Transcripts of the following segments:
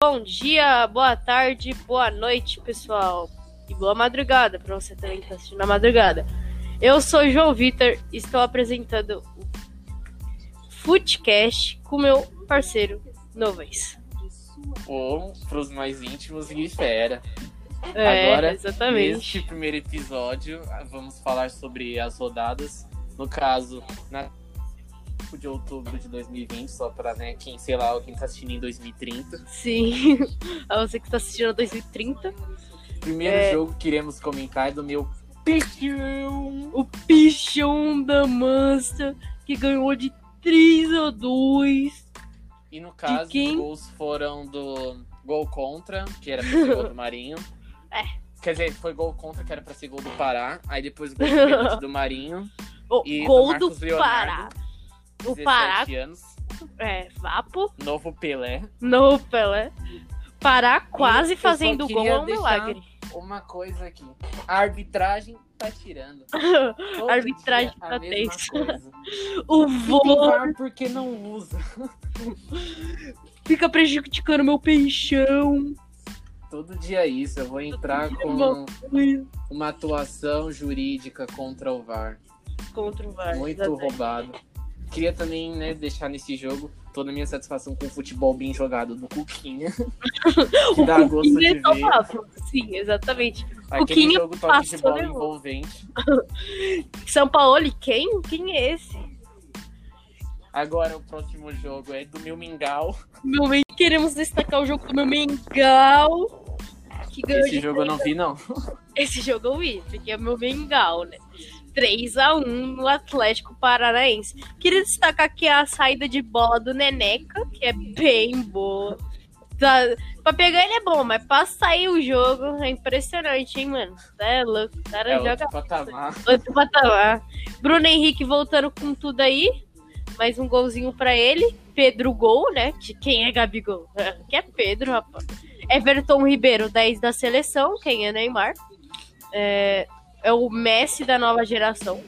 Bom dia, boa tarde, boa noite, pessoal. E boa madrugada para você também que está assistindo na madrugada. Eu sou João Vitor e estou apresentando o Footcast com meu parceiro Novais. Ou pros mais íntimos e fera. É, Agora, exatamente. neste primeiro episódio, vamos falar sobre as rodadas. No caso, na de outubro de 2020, só para né, quem, sei lá, quem tá assistindo em 2030. Sim, a você que está assistindo 2030. Primeiro É. jogo que iremos comentar é do meu pichão. O pichão da Mansa que ganhou de 3 a 2. E no caso, os gols foram do gol contra, que era pra ser gol do Marinho. É. Quer dizer, foi gol contra, que era pra ser gol do Pará. Aí depois gol do Marinho. O E do gol do Leonardo, Pará. O 17 Pará, anos. é, Vapo, Novo Pelé. no Pelé. Pará quase eu fazendo gol é um milagre. Uma coisa aqui. A arbitragem tá tirando. Todo Arbitragem dia a tá coisa. O VAR porque não usa. fica prejudicando meu peixão. Todo dia isso. Eu vou entrar com uma atuação jurídica contra o VAR. Contra o VAR. Muito exatamente. roubado. Queria também, né, deixar nesse jogo toda a minha satisfação com o futebol bem jogado do Cuquinha. que O dá gosto Cuquinha de é ver. Sim, exatamente. Aquele Cuquinha jogo toque de bola envolvente. São Paulo, e quem? Quem é esse? Agora o próximo jogo é do meu Mingau. Meu. Queremos destacar o jogo do meu ganhou Esse jogo eu não vi, não. Esse jogo eu vi, porque é o meu Mengal, né? 3x1 no Atlético Paranaense. Queria destacar aqui a saída de bola do Neneca, que é bem boa. Tá, pra pegar ele é bom, mas pra sair o jogo é impressionante, hein, mano? É louco. O cara É joga outro patamar. outro patamar. Bruno Henrique voltando com tudo aí. Mais um golzinho pra ele. Pedro Gol, né? Que quem é Gabigol? Que é Pedro, rapaz. Everton Ribeiro, 10 da seleção. Quem é Neymar? É, é o Messi da nova geração.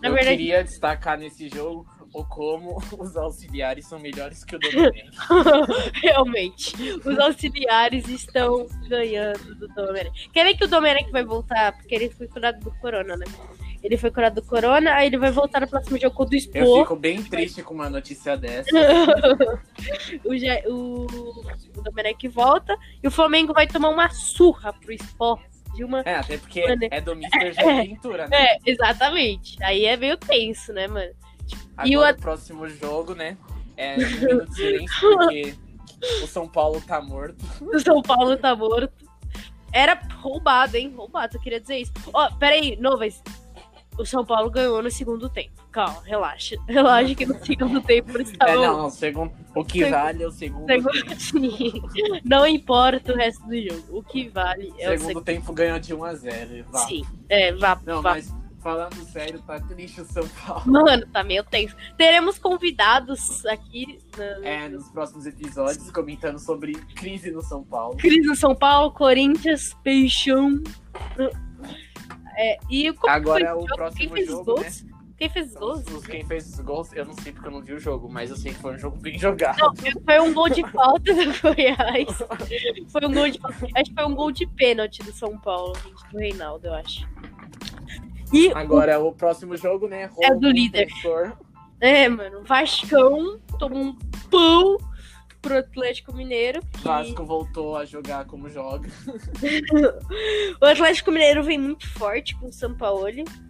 Na eu verdade, queria destacar nesse jogo o como os auxiliares são melhores que o Domenech. realmente, os auxiliares estão ganhando do Domenech. Quer ver que o Domenech vai voltar? Porque ele foi curado do Corona, né? Ele foi curado do Corona, aí ele vai voltar no próximo jogo contra o Eu fico bem triste com uma notícia dessa. o, o, o Domenech volta e o Flamengo vai tomar uma surra pro Sport. De uma... É, até porque é do Mr. João Pintura, né? É, exatamente. Aí é meio tenso, né, mano? Agora e o o, próximo jogo, né? É um minuto de silêncio, porque o São Paulo tá morto. O São Paulo tá morto. Era roubado, hein? Roubado, eu queria dizer isso. Ó, peraí, Novas. O São Paulo ganhou no segundo tempo. Calma, relaxa. Relaxa que no segundo tempo eles É, não, o, segundo, o que Segu- vale é o segundo, Segundo... tempo. Sim. Não importa o resto do jogo. O que vale é o segundo segundo. tempo ganhou de 1 a 0 vá. Sim. É, vá, Não, vá. mas falando sério, tá triste o São Paulo. Mano, tá meio tenso. Teremos convidados aqui É, nos próximos episódios, comentando sobre crise no São Paulo. Cris no São Paulo, Corinthians, Peixão. É, e como Agora foi é o jogo? próximo Quem jogo, né? gols? Quem fez os gols? Os- Quem fez os gols, eu não sei porque eu não vi o jogo, mas eu sei que foi um jogo bem jogado. Não, foi um gol de falta do Goiás. Foi um gol de Acho que foi um gol de pênalti do São Paulo, gente, do Reinaldo, eu acho. E Agora o próximo jogo, né? É do líder. defensor. é, mano, o Vascão tomou um pão pro Atlético Mineiro. que- Vasco voltou a jogar como joga. O Atlético Mineiro vem muito forte com o São Paulo,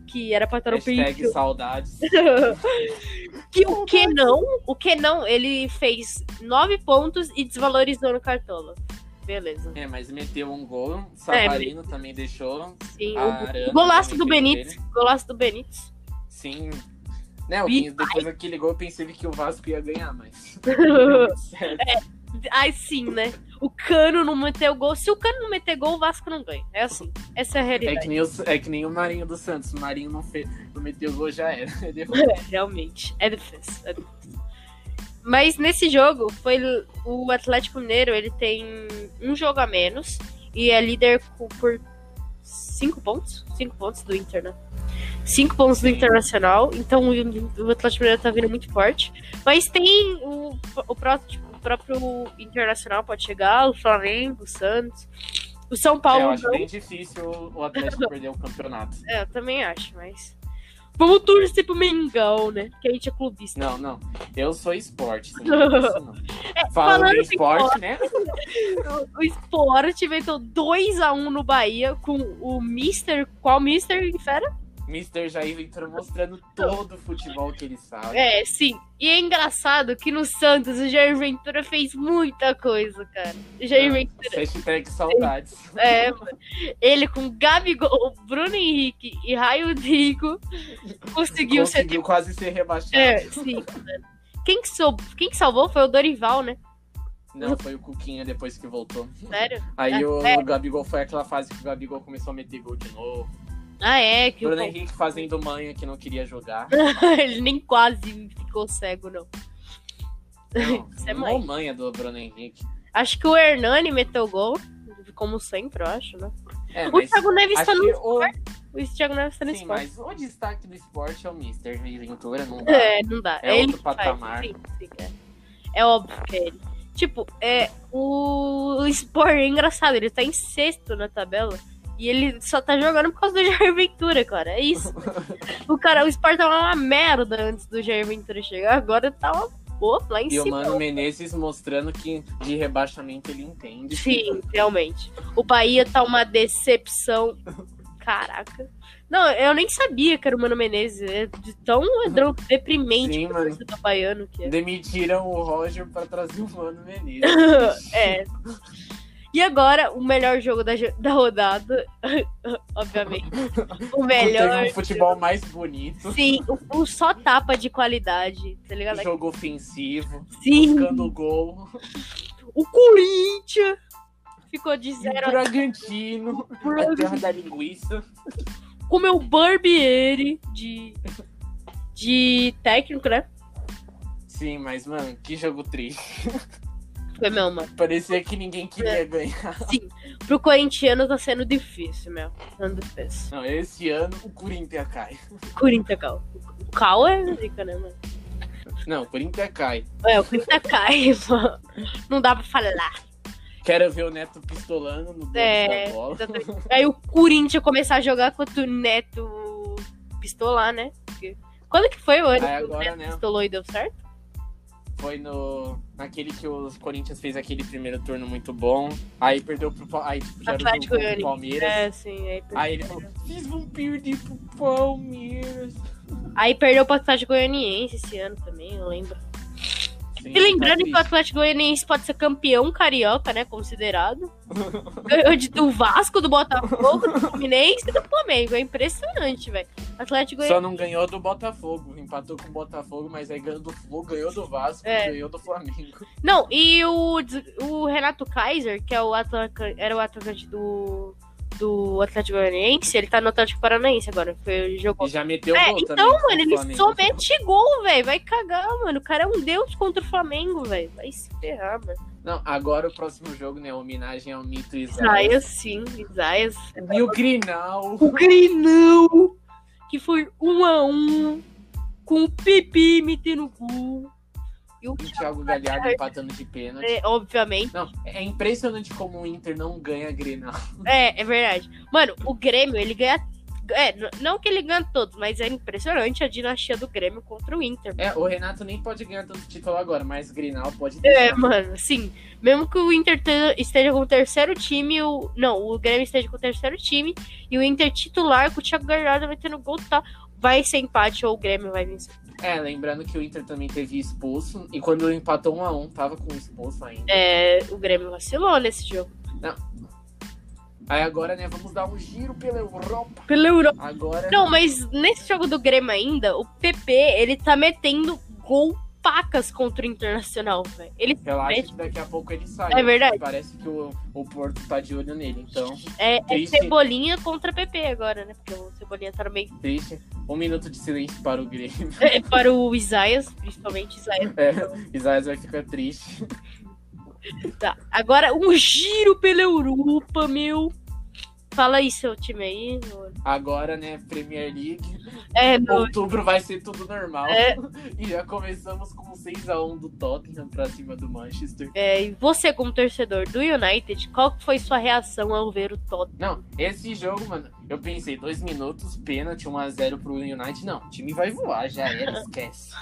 que era pra estar no Hashtag saudades. que o que não, o que não, ele fez nove pontos e desvalorizou no Cartola. Beleza. É, mas meteu um gol. Savarino também deixou. Sim, o golaço do Benítez. Golaço do Benítez. Sim. Né, o E- depois daquele gol eu pensei que o Vasco ia ganhar, mas. Certo. Ai, sim, né? O Cano não meteu gol. Se o Cano não meter gol, o Vasco não ganha. É assim. Essa é a É realidade. que, nem o, é que nem o Marinho dos Santos. O Marinho não, fez, não meteu gol, já era. É, realmente. É defesa. É. Mas nesse jogo, foi o Atlético Mineiro, ele tem um jogo a menos e é líder por cinco pontos. Cinco pontos do Inter, né? Cinco pontos do. Internacional. Então o o Atlético Mineiro tá vindo muito forte. Mas tem o, o, próximo, o próprio Internacional pode chegar, o Flamengo, o Santos. O São É, eu Paulo acho não. bem difícil o Atlético perder o campeonato. É, eu também acho, mas. Vamos torcer pro Mengão, né? Que a gente é clubista. Não, não. Eu sou esporte. não é isso, não. É, Falando em esporte, né? O Sport inventou 2x1 no Bahia com o Mister. Qual Mister, Fera? Mr. Jair Ventura mostrando todo o futebol que ele sabe. É, sim. E é engraçado que no Santos o Jair Ventura fez muita coisa, cara. O Jair Ventura. Hashtag saudades. É. Ele com Gabigol, Bruno Henrique e Raio Drigo conseguiu ser. Conseguiu quase ser rebaixado. É, sim. Quem que, sou... Quem que salvou foi o Dorival, né? Não, foi o Cuquinha depois que voltou. Sério? Aí o, É. o Gabigol foi aquela fase que o Gabigol começou a meter gol de novo. Ah, é, que o Bruno Henrique fazendo manha que não queria jogar. ele nem quase ficou cego, não. Não, Isso é mãe. manha do Bruno Henrique. Acho que o Hernani meteu gol, como sempre, eu acho, né? É, O Thiago Neves tá acho no o... O Thiago Neves tá no Sim, esporte. mas o destaque do esporte é o Mr. Jair Ventura, não dá. É, não dá. É outro patamar. Sim, sim, é. é óbvio que é ele. Tipo, é, o, o Sport é engraçado, ele tá em sexto na tabela. E ele só tá jogando por causa do Jair Ventura, cara. É isso. o cara, o Sport tava uma merda antes do Jair Ventura chegar, agora tá uma boa lá em E o cima. Mano Menezes mostrando que de rebaixamento ele entende. Sim, realmente. O Bahia tá uma decepção. Caraca. Não, eu nem sabia que era o Mano Menezes. É de tão deprimente Sim, que o mano. torcedor baiano que é. Demitiram o Roger pra trazer o Mano Menezes. é. E agora, o melhor jogo da, da rodada. Obviamente. O melhor. Teve um futebol mais bonito. Sim, o, o só tapa de qualidade, tá ligado? Jogo ofensivo. Sim, Buscando gol. o Corinthians ficou de E o zero Bragantino. A terra da linguiça. com o meu Barbieri de, de técnico, né? Sim, mas, mano, que jogo triste. Foi meu, mano. Parecia que ninguém É. queria ganhar. Pro corintiano tá sendo difícil, meu. Sendo difícil. Não, esse ano o Corinthians cai. Corinthians, Cal. O Cal é zica, né, mano? Não, o Corinthians cai. É, o Corinthians cai, mano. Não dá pra falar. Quero ver o Neto pistolando no É, da bola. exatamente. Aí o Corinthians começar a jogar contra o Neto pistolar, né? Porque- Quando que foi o ano Aí que o Neto né? pistolou e deu certo? Foi no. Naquele que os Corinthians fez aquele primeiro turno muito bom. Aí perdeu pro Aí tipo, já o Atlético o. Palmeiras. É, sim. Aí, perdeu. Aí ele falou, vocês vão perder pro Palmeiras. Aí perdeu pro Atlético Goianiense esse ano também, eu lembro. Sim, E lembrando tá que o Atlético Goianiense pode ser campeão carioca, né? Considerado. Ganhou de, do Vasco, do Botafogo, do Fluminense e do Flamengo. É impressionante, velho. Atlético Só Goianiense. não ganhou do Botafogo. Empatou com o Botafogo, mas aí ganhou do Flu, ganhou do Vasco, É. ganhou do Flamengo. Não, e o, o Renato Kaiser, que é o atleta, era o atacante do, do Atlético Goianiense, ele tá no Atlético Paranaense agora. Foi, jogou. E já meteu É, gol então, também. mano, ele Flamengo. só mete gol, velho. Vai cagar, mano. O cara é um deus contra o Flamengo, velho. Vai se ferrar, mano. Não, agora o próximo jogo, né? Homenagem ao mito Isaías. Isaias, sim, Isaias. E o Grinal. O Grinão, que foi um a um, com o Pipi metendo gol. E o E o Thiago Galhardo empatando de pênalti. é, obviamente. Não, é impressionante como o Inter não ganha Grenal. É, é verdade. Mano, o Grêmio, ele ganha. É, não que ele ganha todos, mas é impressionante a dinastia do Grêmio contra o Inter. É, o Renato nem pode ganhar tanto título agora, mas Grenal pode É, mano, sim. Mesmo que o Inter te- esteja com o terceiro time, o. Não, o Grêmio esteja com o terceiro time e o Inter titular com o Thiago Galhardo metendo gol, tá? Vai ser empate ou o Grêmio vai vencer. É, lembrando que o Inter também teve expulso. E quando empatou 1 a 1 tava com expulso ainda. É, o Grêmio vacilou nesse jogo. Aí agora, né, vamos dar um giro pela Europa. Pela Europa. Agora. Não, mas nesse jogo do Grêmio ainda, o PP, ele tá metendo gol pacas contra o Internacional, velho. Ele Relaxa que daqui a pouco ele sai. É verdade. Parece que o, o Porto tá de olho nele. Então, é, é. Cebolinha contra PP agora, né? Porque o Cebolinha tá no meio. triste. Um minuto de silêncio para o Grêmio. É, para o Isaias, principalmente Isaias. É, Isaías vai ficar triste. Tá. Agora, um giro pela Europa, meu. Fala aí seu time aí. Agora, né, Premier League. É, Outubro vai ser tudo normal. É. E já começamos com 6x1 do Tottenham pra cima do Manchester. é, e você como torcedor do United, qual foi sua reação ao ver o Tottenham? Não, esse jogo, mano, eu pensei, dois minutos, pênalti, 1x0 pro United. Não, o time vai voar, já era, esquece.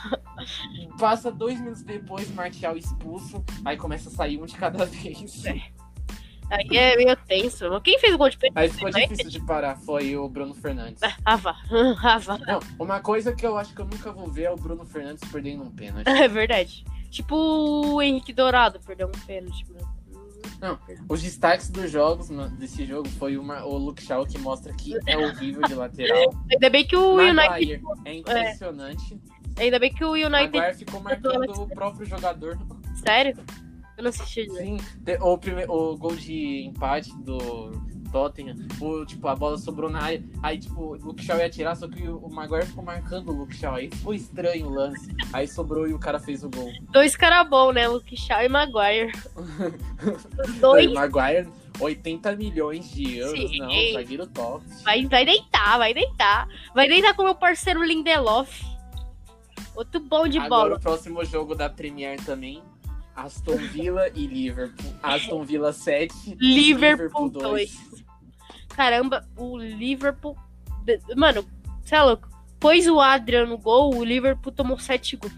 Passa dois minutos depois, Martial expulso, aí começa a sair um de cada vez. Aí é meio tenso. Quem fez o gol de pênalti? Aí ficou United? difícil de parar, foi o Bruno Fernandes. Ah, vá. Ah, vá. Não, uma coisa que eu acho que eu nunca vou ver é o Bruno Fernandes perdendo um pênalti. É verdade. Tipo o Henrique Dourado perdeu um pênalti, mano. Não, Os destaques dos jogos, desse jogo foi uma, o Luke Shaw que mostra que é horrível de lateral. Ainda bem que o United. Maguire é impressionante. Ainda bem que o United. Maguire ficou marcando o próprio jogador. Sério? Eu não assisti. Sim, o, prime- o gol de empate do Tottenham, o, tipo, a bola sobrou na área, aí tipo, o Luke Shaw ia atirar, só que o, Maguire ficou marcando o Luke Shaw, aí foi estranho o lance, aí sobrou e o cara fez o gol. Dois caras bons, né? Luke Shaw e Maguire. Dois. Maguire, 80 milhões de euros, Sim. não, zagueiro top. Vai, vai deitar, vai deitar. Vai deitar com o meu parceiro Lindelof. Outro bom de Agora bola. o próximo jogo da Premier também, Aston Villa e Liverpool. Aston Villa 7, Liverpool 2. Caramba, o Liverpool. Mano, você é louco. Pôs o Adrian no gol, o Liverpool tomou 7 gols.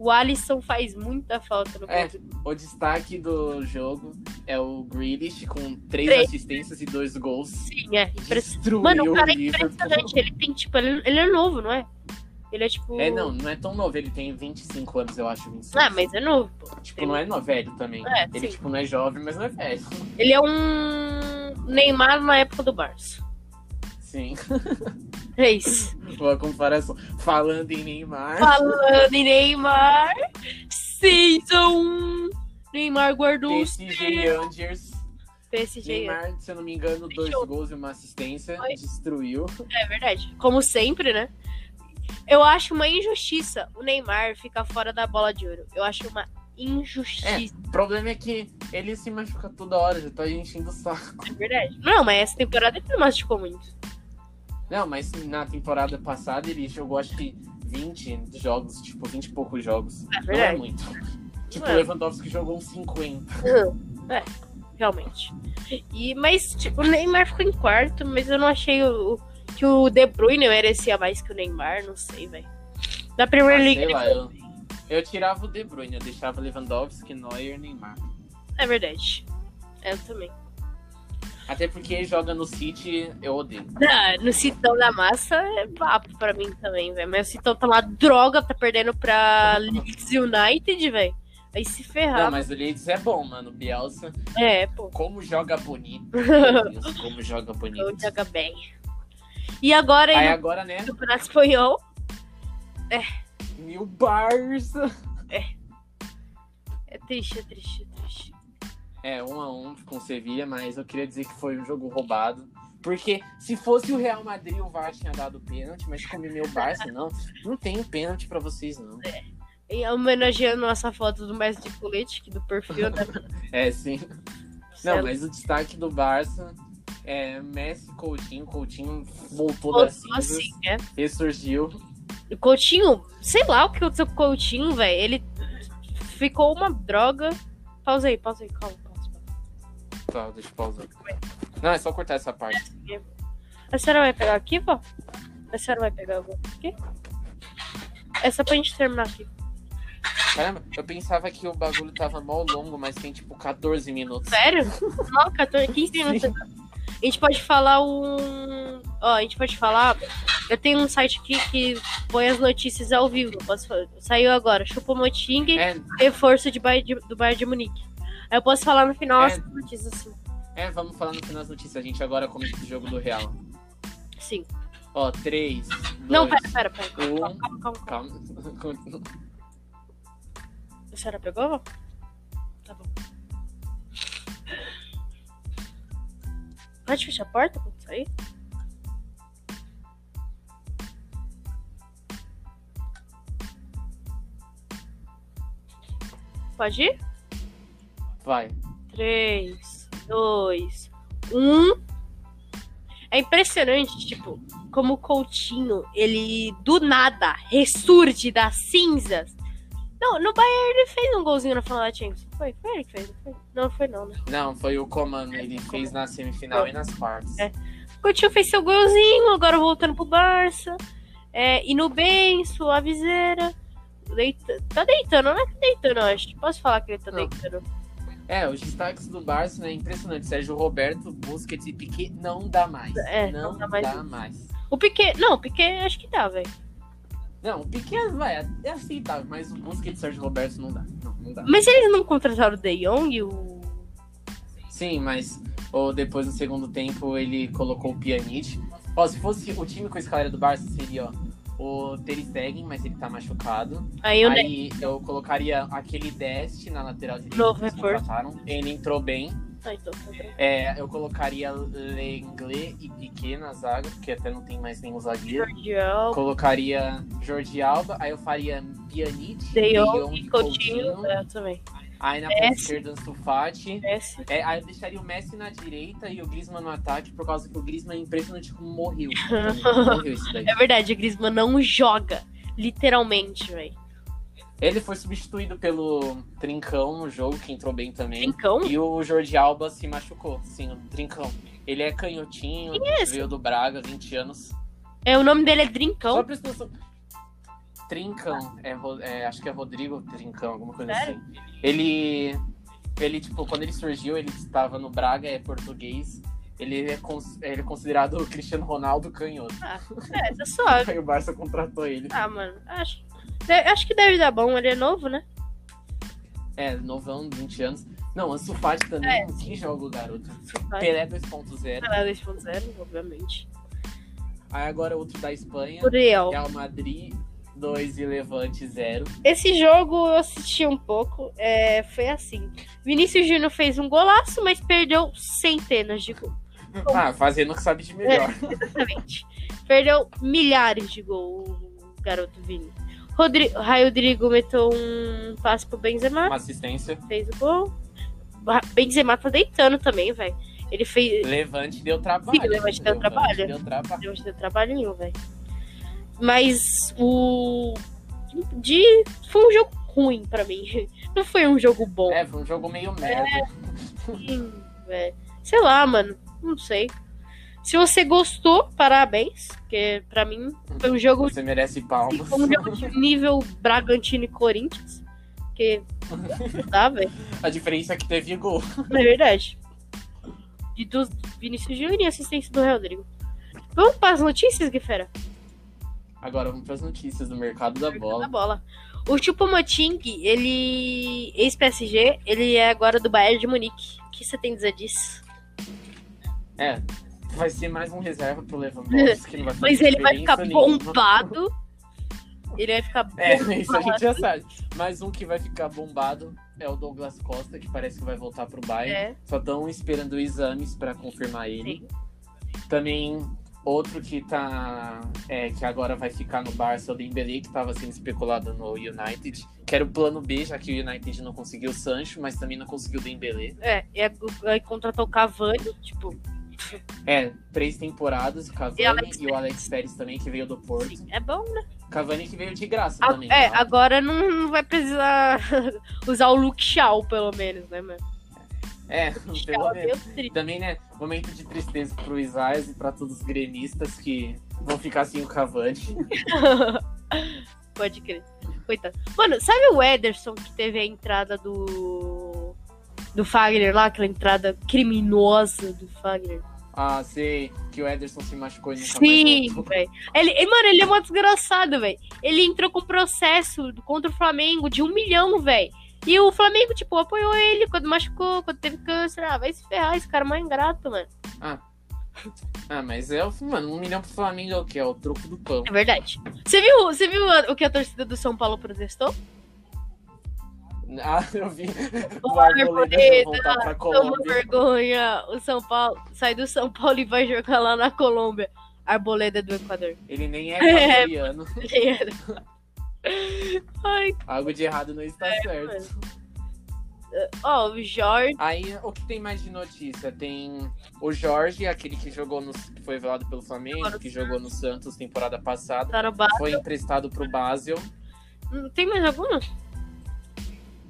O Alisson faz muita falta no É. gol. O destaque do jogo é o Grealish com três Três. assistências e dois gols. Sim, é. Destruiu Mano, o cara é Liverpool. impressionante. Ele tem, tipo, ele, ele é novo, não é? Ele é tipo. É, não, não é tão novo, ele tem 25 anos, eu acho, 26. Ah, mas é novo, pô. Tipo, não é no velho também. É, ele, sim. tipo, não é jovem, mas não é velho. Ele é um Neymar na época do Barça. Sim. É isso. Boa comparação. Falando em Neymar. Falando em Neymar, Season 1. Neymar guardou os PSG Rangers. PSG. Neymar, se eu não me engano, dois Fechou. gols e uma assistência. Foi. Destruiu. É verdade. Como sempre, né? Eu acho uma injustiça o Neymar ficar fora da bola de ouro. Eu acho uma injustiça. O problema é que ele se machuca toda hora, já tá enchendo o saco. É, verdade. Não, mas essa temporada ele não machucou muito. Não, mas na temporada passada ele jogou acho que 20 jogos, tipo, 20 e poucos jogos. É Não é verdade. muito. Tipo, É. o Lewandowski jogou uns 50. É, realmente. E, mas tipo, o Neymar ficou em quarto, mas eu não achei o, o- que o De Bruyne merecia mais que o Neymar, não sei, velho. Na Premier Ah, League ele lá, eu, eu tirava o De Bruyne, eu deixava Lewandowski, Neuer e Neymar. É verdade. Eu também. Até porque joga no City, eu odeio. Ah, no Citão da Massa é papo pra mim também, velho. Mas o Citão tá lá droga, tá perdendo pra Leeds United, velho. Aí se ferrar. Não, mas o Leeds é bom, mano. O Bielsa, É, pô. como joga bonito. Deus, como joga bonito. joga bem. E agora, Aí no agora, né, Campeonato Espanhol, New Barça. é triste, é triste, é triste. É, um a um com o Sevilla, mas eu queria dizer que foi um jogo roubado. Porque se fosse o Real Madrid, o VAR tinha dado pênalti, mas como meu Barça, não, não tem pênalti pra vocês, não. E homenageando nossa foto do mestre de política, do perfil, né? É, sim. É Não, mas o destaque do Barça é Messi Coutinho. Coutinho voltou louco, das cinzas, assim, é. ressurgiu. O Coutinho, sei lá o que aconteceu com o Coutinho, velho. Ele ficou uma droga. Pausa aí, pausa aí, calma, pausa. pausa. Tá, deixa eu pausar. Não, é só cortar essa parte. A senhora vai pegar aqui, pô? A senhora vai pegar agora aqui? É só pra gente terminar aqui. Caramba, eu pensava que o bagulho tava mó longo, mas tem tipo 14 minutos. Sério? Não, 14, 15 minutos. A gente pode falar um. Ó, a gente pode falar. Eu tenho um site aqui que põe as notícias ao vivo. Posso? Saiu agora. Chupomoting, É, reforço de Bayern do Bayern de Munique. Aí eu posso falar no final É. as notícias assim. é, vamos falar no final das notícias. A gente agora comenta o jogo do Real. Sim. Ó, 3. Não, pera, pera, pera. Calma, um. calma, calma. calma. Calma. A senhora pegou? Pode fechar a porta quando sair? Pode ir? Vai. 3, 2, 1. É impressionante, tipo, como o Coutinho, ele do nada ressurge das cinzas. Não, no Bayern ele fez um golzinho na final da Champions. Foi, foi ele que fez, não foi? Não, foi não, né? Não, foi o Coman. Ele fez na semifinal e nas quartas. É. O Coutinho fez seu golzinho, agora voltando pro Barça. É, indo bem, suavizeira. Deita... Tá deitando, não é que deitando, eu acho. Posso falar que ele tá Não. deitando? É, os destaques do Barça, né? Impressionante. Sérgio Roberto, Busquets e Piquet não dá mais. É, não, não dá mais dá mais. O Piquet. Não, o Piquet acho que dá, velho. Não, o Piquet vai, é aceitável, mas o Busquets e Sérgio Roberto não dá. Não, não dá. Mas eles não contrataram o De Jong e o. Sim, mas ou depois no segundo tempo ele colocou o Pjanic. Ó, se fosse o time com a escalera do Barça seria ó, o Ter Stegen, mas ele tá machucado. Aí Ne- Aí eu colocaria aquele Dest na lateral direita. Novo reforço. Ele entrou bem. Ah, então, tá bem. É, eu colocaria Lenglet e Piquet na zaga, porque até não tem mais nenhum zagueiro. Jordi Alba, Colocaria Jordi Alba, aí eu faria Pjanic, De Jong Jong e Coutinho. É, também. Aí na ponta esquerda, Ansu Fati. É, aí eu deixaria o Messi na direita e o Griezmann no ataque, por causa que o Griezmann é impressionante como morreu. morreu isso daí. É verdade, o Griezmann não joga. Literalmente, velho. Ele foi substituído pelo Trincão no jogo, que entrou bem também. Trincão? E o Jordi Alba se machucou, sim, o Trincão. Ele é canhotinho, é veio do Braga, 20 anos. É, o nome dele é Só Drincão. pra. Trincão, é, é, acho que é Rodrigo Trincão, alguma coisa Sério? assim. Ele, ele, tipo, quando ele surgiu, ele estava no Braga, é português. Ele é, cons- ele é considerado o Cristiano Ronaldo canhoto. É, tá suave. Aí o Barça contratou ele. Ah, mano, acho, acho que deve dar bom. Ele é novo, né? É, novão, 20 anos. Não, Ansu Fati também, É. que joga o garoto. Vai. Pelé 2.0. Ela é 2.0, obviamente. Aí agora outro da Espanha, Real. Real Madrid 2 e Levante 0. Esse jogo eu assisti um pouco. É, foi assim. Vinícius Júnior fez um golaço, mas perdeu centenas de gols. Ah, fazendo o que sabe de melhor. Exatamente. Perdeu milhares de gols o garoto Vini. Rodri Rodrigo meteu um passe pro Benzema, Uma assistência. fez o gol. Benzema tá deitando também, velho. Ele fez. Levante deu trabalho. Sim, Levante deu trabalho. Deu trabalho. Deu deu trabalhinho, velho. Mas o. De... Foi um jogo ruim pra mim. Não foi um jogo bom. É, foi um jogo meio merda. Sim, velho. Sei lá, mano. Não sei. Se você gostou, parabéns. Porque pra mim foi um jogo Você merece palmas. Foi um jogo de nível Bragantino e Corinthians. Porque não dá, velho. A diferença é que teve gol. É verdade. E dos Vinícius Júnior e assistência do Rodrigo. Vamos para as notícias, Guifera? Agora vamos para as notícias do mercado da Da bola. bola. O Chupomoting, ele. Ex-PSG, ele é agora do Bayern de Munique. O que você tem a dizer disso? É, vai ser mais um reserva pro Lewandowski. que não vai fazer Mas ele vai ficar nenhuma. bombado. Ele vai ficar É, bombado. isso a gente já sabe. Mais um que vai ficar bombado é o Douglas Costa, que parece que vai voltar pro Bayern. É, Só estão esperando exames para confirmar ele. sim. Também outro que tá. É, que agora vai ficar no Barça é o Dembele, que estava sendo especulado no United. Que era o plano B, já que o United não conseguiu o Sancho, mas também não conseguiu o Dembele. É, e a- aí contratou o Cavani, tipo, É, três temporadas, o E Cavani Alex e, o Alex Pérez também, que veio do Porto. sim, é bom, né? Cavani que veio de graça A- também. é, tá? agora não, não vai precisar usar o Luke Shaw, pelo menos, né, mano? É, pelo menos. Também, né, momento de tristeza pro Isaias e pra todos os gremistas que vão ficar sem o Cavani. Pode crer. Coitado. Mano, sabe o Ederson que teve a entrada do. Do Fagner lá, aquela entrada criminosa do Fagner? Ah, sei que o Ederson se machucou e nunca Sim, velho. Ele, mano, ele é muito desgraçado, velho. Ele entrou com processo contra o Flamengo de um milhão, velho. E o Flamengo, tipo, apoiou ele quando machucou, quando teve câncer. Ah, vai se ferrar, esse cara é mais ingrato, mano. Ah, mas é, o- mano, um milhão pro Flamengo é o quê? É o troco do pão. É verdade. Você viu, você viu o que a torcida do São Paulo protestou? Ah, eu vi. O O Arboleda vai voltar pra Toma vergonha. O São Paulo sai do São Paulo e vai jogar lá na Colômbia. Arboleda do Equador. Ele nem é É. Ai, Algo de errado não está É, certo. Ó, o Jorge. Aí, o que tem mais de notícia? Tem o Jorge, aquele que jogou no, que foi velado pelo Flamengo, que jogou no Santos temporada passada, Tá foi emprestado pro Basel. Hum, Tem mais alguma?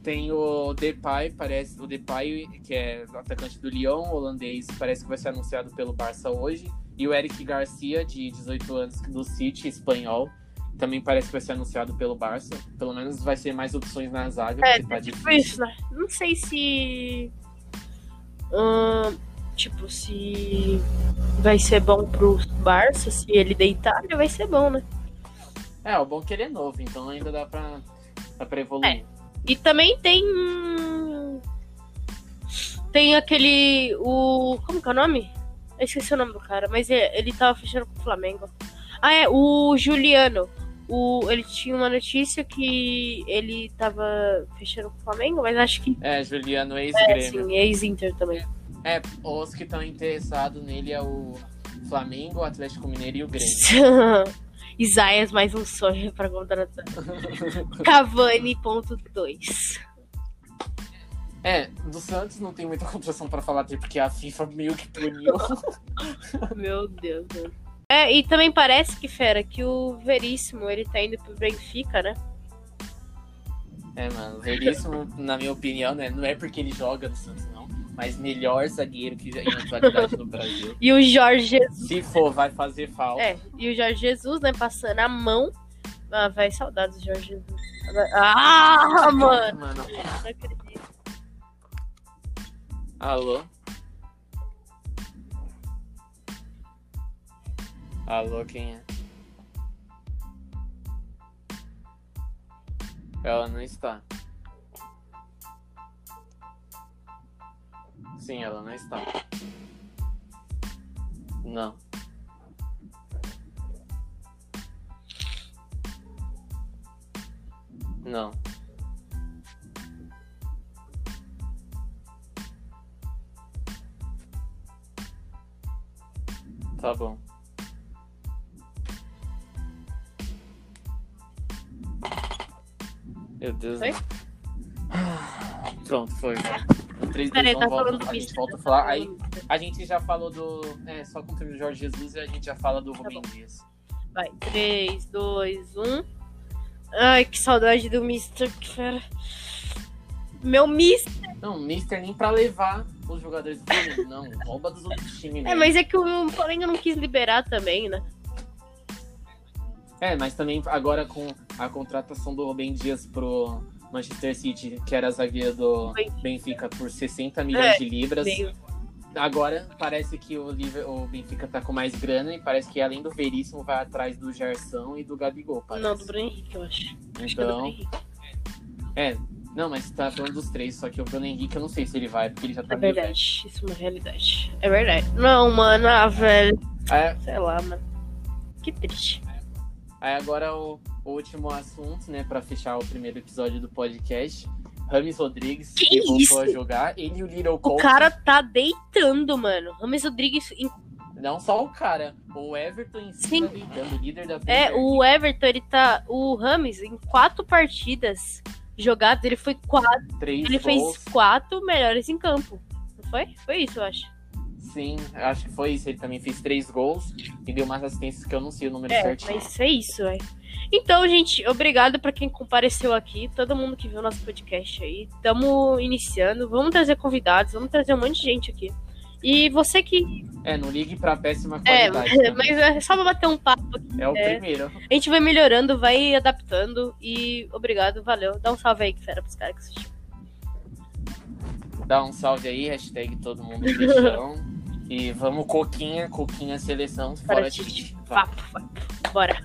Tem o Depay, parece, o Depay, que é atacante do Lyon, holandês, parece que vai ser anunciado pelo Barça hoje. E o Eric Garcia, de 18 anos, do City, espanhol, também parece que vai ser anunciado pelo Barça. Pelo menos vai ser mais opções na zaga, É, porque tá Tipo isso, né? Não sei se. Ahn, tipo, se vai ser bom pro Barça, se ele deitar, ele vai ser bom, né? É, o bom é que ele é novo, então ainda dá pra, dá pra evoluir. E também tem. Tem aquele. O. Como que é o nome? Eu esqueci o nome do cara, mas é- ele tava fechando com o Flamengo. Ah, é, o Juliano. O, ele tinha uma notícia que ele tava fechando com o Flamengo, mas acho que É, Juliano, é, ex-Grêmio. assim, ex-Inter também. É, os que estão interessados nele é o Flamengo, o Atlético Mineiro e o Grêmio. Isaias, mais um sonho pra contratar. Cavani.2. É, do Santos não tem muita contração pra falar, porque a FIFA meio que puniu. Meu Deus, mano. É, e também parece que, Fera, que o Veríssimo, ele tá indo pro Benfica, né? É, mano, Veríssimo, na minha opinião, né, não é porque ele joga no Santos, não, mas melhor zagueiro que em atualidade no Brasil. E o Jorge Jesus. Se for, vai fazer falta. É, e o Jorge Jesus, né, passando a mão. Ah, vai, saudades do Jorge Jesus. Ah, mano! Mano, Não acredito. alô? Alô, quem é? Ela não está. Sim, ela não está. Não. Não. Tá bom. Deus. Foi? Pronto, foi. vai. No 3, 2, Peraí, 1, tá volta, a gente volta a falar. Aí, a gente já falou do. É, só com o Jorge Jesus e a gente já fala do Rubem bom. Dias. Vai, 3, 2, 1. Ai, que saudade do Mister, que fera. Meu Mister. Não, Mister nem pra levar os jogadores do Flamengo, não. Rouba dos outros times. É, mesmo. mas é que o Flamengo não quis liberar também, né? É, mas também agora com a contratação do Rubem Dias pro Manchester City, que era zagueiro do Benfica. Por 60 milhões É, de libras. Veio. Agora parece que o, Liver- o Benfica tá com mais grana e parece que além do Veríssimo vai atrás do Gerson e do Gabigol. Parece. Não, do Bruno Henrique, eu acho. Acho é Então, Henrique. é. Não, mas tá falando dos três, só que o Bruno Henrique eu não sei se ele vai, porque ele já tá É meio verdade, isso é uma realidade. É verdade. Não, mano, ah, velho. Aí, Sei lá, mano. Que triste. aí agora o último assunto, né, pra fechar o primeiro episódio do podcast. Rames Rodrigues, Que voltou isso? a jogar. Ele e o Little O Cole. cara tá deitando, mano. Rames Rodrigues. Não só o cara, o Everton em Sim. cima deitando, líder da É, o Everton, ele tá. O Rames, em quatro partidas jogadas, ele foi quatro. Três Ele gols. fez quatro melhores em campo. Não foi? Foi isso, eu acho. Sim, acho que foi isso. Ele também fez três gols e deu umas assistências que eu não sei o número É, certinho. mas é isso, velho. Então, gente, obrigado pra quem compareceu aqui, todo mundo que viu nosso podcast aí. Tamo iniciando, vamos trazer convidados, vamos trazer um monte de gente aqui. E você que. É, não ligue pra péssima É, qualidade. também. mas é só pra bater um papo aqui. É o é. primeiro. A gente vai melhorando, vai adaptando. E obrigado, valeu. Dá um salve aí, que fera, pros caras que assistiram. Dá um salve aí, hashtag todo mundo cristão. e vamos, Coquinha, Coquinha seleção, Para fora de papo, papo. Bora.